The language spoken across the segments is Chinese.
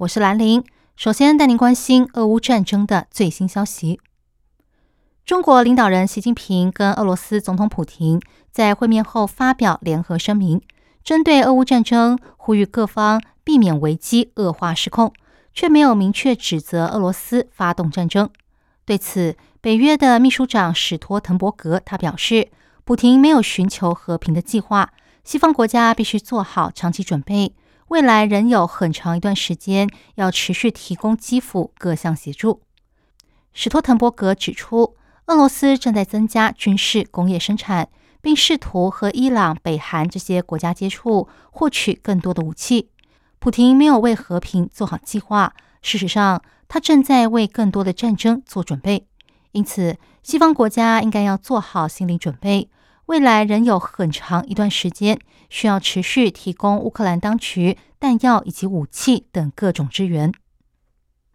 我是兰玲。首先带您关心俄乌战争的最新消息。中国领导人习近平跟俄罗斯总统普京在会面后发表联合声明，针对俄乌战争，呼吁各方避免危机恶化失控，却没有明确指责俄罗斯发动战争。对此，北约的秘书长史托滕伯格他表示，普京没有寻求和平的计划，西方国家必须做好长期准备，未来仍有很长一段时间要持续提供基辅各项协助。史托滕伯格指出。俄罗斯正在增加军事工业生产，并试图和伊朗、北韩这些国家接触，获取更多的武器。普京没有为和平做好计划，事实上，他正在为更多的战争做准备。因此，西方国家应该要做好心理准备，未来仍有很长一段时间需要持续提供乌克兰当局弹药以及武器等各种支援。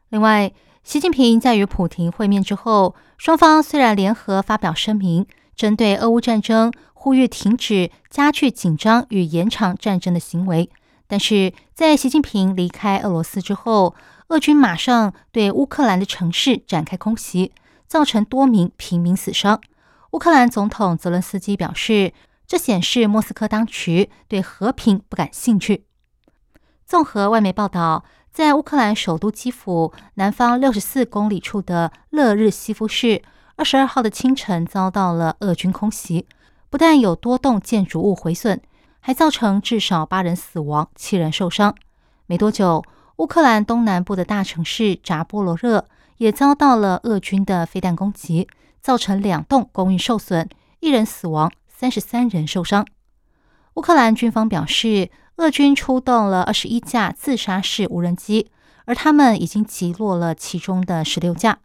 另外，习近平在与普京会面之后，双方虽然联合发表声明，针对俄乌战争呼吁停止加剧紧张与延长战争的行为，但是在习近平离开俄罗斯之后，俄军马上对乌克兰的城市展开空袭，造成多名平民死伤。乌克兰总统泽伦斯基表示，这显示莫斯科当局对和平不感兴趣。综合外媒报道。在乌克兰首都基辅南方六十四公里处的勒日西夫市，二十二号的清晨遭到了俄军空袭，不但有多栋建筑物毁损，还造成至少八人死亡、七人受伤。没多久，乌克兰东南部的大城市扎波罗热也遭到了俄军的飞弹攻击，造成两栋公寓受损，一人死亡，三十三人受伤。乌克兰军方表示。俄军出动了二十一架自杀式无人机，而他们已经击落了其中的十六架。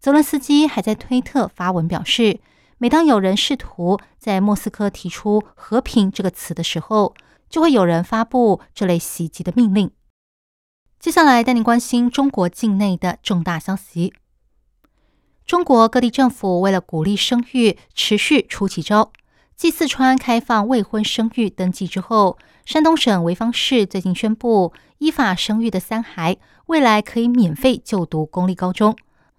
泽伦斯基还在推特发文表示，每当有人试图在莫斯科提出“和平”这个词的时候，就会有人发布这类袭击的命令。接下来带您关心中国境内的重大消息：中国各地政府为了鼓励生育，持续出奇招。继四川开放未婚生育登记之后，山东省潍坊市最近宣布，依法生育的三孩未来可以免费就读公立高中。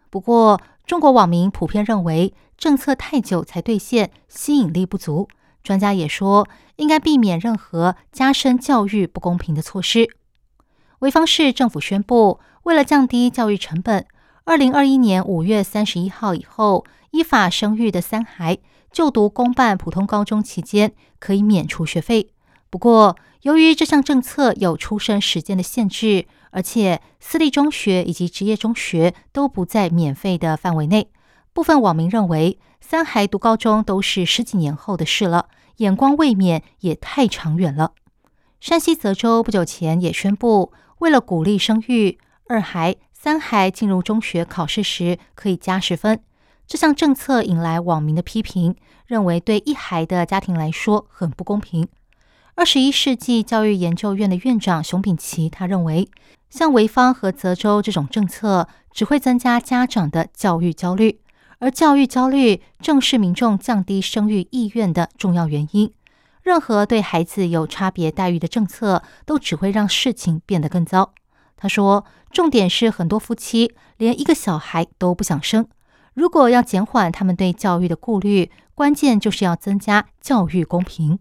不过，中国网民普遍认为政策太久才兑现，吸引力不足。专家也说，应该避免任何加深教育不公平的措施。潍坊市政府宣布，为了降低教育成本，二零二一年五月三十一号以后，依法生育的三孩。就读公办普通高中期间可以免除学费，不过由于这项政策有出生时间的限制，而且私立中学以及职业中学都不在免费的范围内，部分网民认为三孩读高中都是十几年后的事了，眼光未免也太长远了。山西泽州不久前也宣布，为了鼓励生育，二孩、三孩进入中学考试时可以加十分。这项政策引来网民的批评，认为对一孩的家庭来说很不公平。二十一世纪教育研究院的院长熊丙奇他认为，像潍坊和泽州这种政策只会增加家长的教育焦虑，而教育焦虑正是民众降低生育意愿的重要原因。任何对孩子有差别待遇的政策，都只会让事情变得更糟。他说，重点是很多夫妻连一个小孩都不想生。如果要减缓他们对教育的顾虑，关键就是要增加教育公平。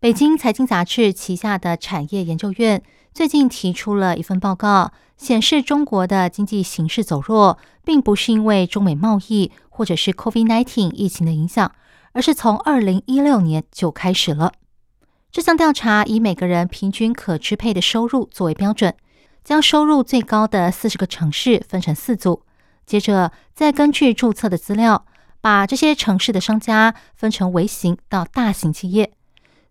北京财经杂志旗下的产业研究院最近提出了一份报告，显示中国的经济形势走弱，并不是因为中美贸易或者是 COVID-19 疫情的影响，而是从二零一六年就开始了。这项调查以每个人平均可支配的收入作为标准，将收入最高的四十个城市分成四组。接着，再根据注册的资料，把这些城市的商家分成微型到大型企业。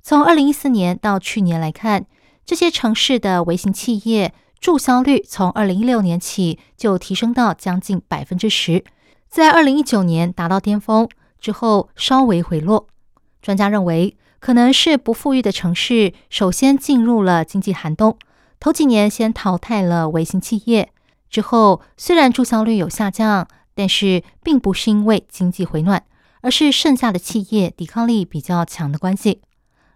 从二零一四年到去年来看，这些城市的微型企业注销率从二零一六年起就提升到将近百分之十，在二零一九年达到巅峰之后稍微回落。专家认为，可能是不富裕的城市首先进入了经济寒冬，头几年先淘汰了微型企业，之后虽然注销率有下降，但是并不是因为经济回暖，而是剩下的企业抵抗力比较强的关系。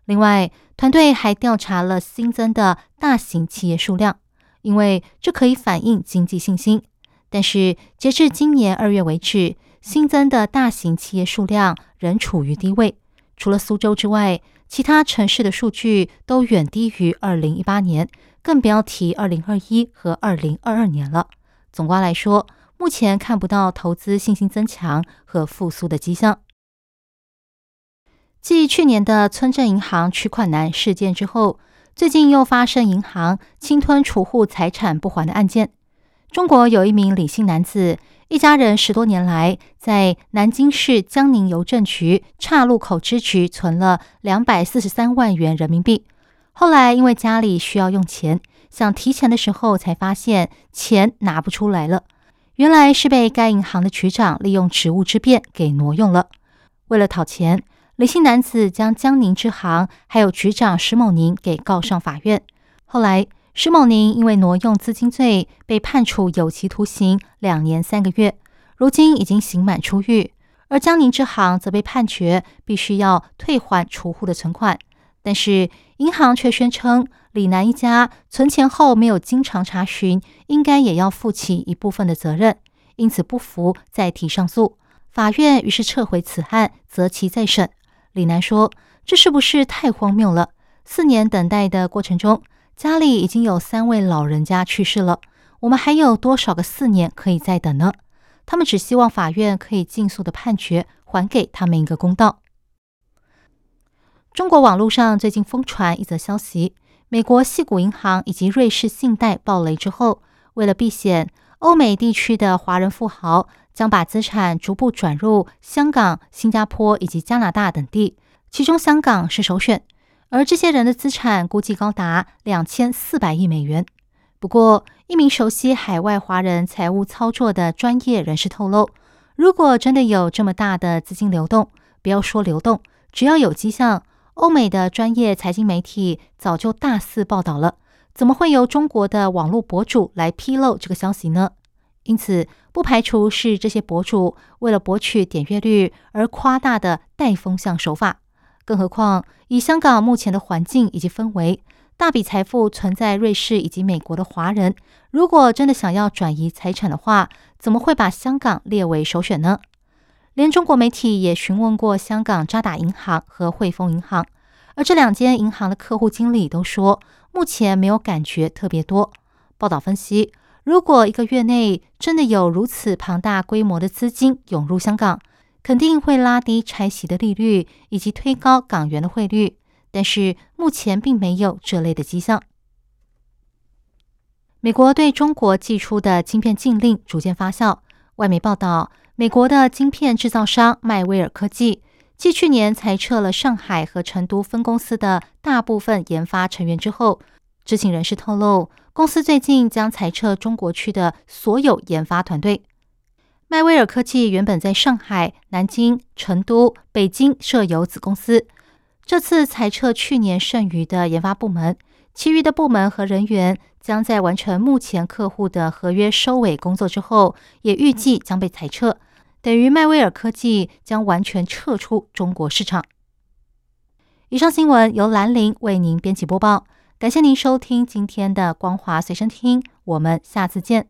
另外，团队还调查了新增的大型企业数量。因为这可以反映经济信心，但是截至今年二月为止，新增的大型企业数量仍处于低位。除了苏州之外，其他城市的数据都远低于二零一八年，更不要提二零二一和二零二二年了。总观来说，目前看不到投资信心增强和复苏的迹象。继去年的村镇银行取款难事件之后。最近又发生银行侵吞储户财产不还的案件。中国有一名李姓男子，一家人十多年来在南京市江宁邮政局岔路口支局存了两百四十三万元人民币。后来因为家里需要用钱，想提钱的时候才发现钱拿不出来了。原来是被该银行的局长利用职务之便给挪用了。为了讨钱。李姓男子将江宁支行还有局长石某宁给告上法院。后来，施某宁因为挪用资金罪被判处有期徒刑两年三个月，如今已经刑满出狱。而江宁支行则被判决必须要退还储户的存款，但是银行却宣称李楠一家存钱后没有经常查询，应该也要负起一部分的责任，因此不服再提上诉。法院于是撤回此案，择期再审。李楠说：“这是不是太荒谬了？四年等待的过程中，家里已经有三位老人家去世了，我们还有多少个四年可以再等呢？他们只希望法院可以尽速的判决，还给他们一个公道。”中国网络上最近疯传一则消息：美国系谷银行以及瑞士信贷暴雷之后，为了避险，欧美地区的华人富豪。将把资产逐步转入香港、新加坡以及加拿大等地，其中香港是首选。而这些人的资产估计高达两千四百亿美元。不过，一名熟悉海外华人财务操作的专业人士透露，如果真的有这么大的资金流动，不要说流动，只要有迹象，欧美的专业财经媒体早就大肆报道了。怎么会由中国的网络博主来披露这个消息呢？因此，不排除是这些博主为了博取点阅率而夸大的带风向手法。更何况，以香港目前的环境以及氛围，大笔财富存在瑞士以及美国的华人，如果真的想要转移财产的话，怎么会把香港列为首选呢？连中国媒体也询问过香港渣打银行和汇丰银行，而这两间银行的客户经理都说，目前没有感觉特别多。报道分析。如果一个月内真的有如此庞大规模的资金涌入香港，肯定会拉低拆息的利率以及推高港元的汇率。但是目前并没有这类的迹象。美国对中国寄出的晶片禁令逐渐发酵。外媒报道，美国的晶片制造商迈威尔科技继去年裁撤了上海和成都分公司的大部分研发成员之后。知情人士透露，公司最近将裁撤中国区的所有研发团队。迈威尔科技原本在上海、南京、成都、北京设有子公司，这次裁撤去年剩余的研发部门，其余的部门和人员将在完成目前客户的合约收尾工作之后，也预计将被裁撤，等于迈威尔科技将完全撤出中国市场。以上新闻由兰陵为您编辑播报。感谢您收听今天的光华随身听，我们下次见。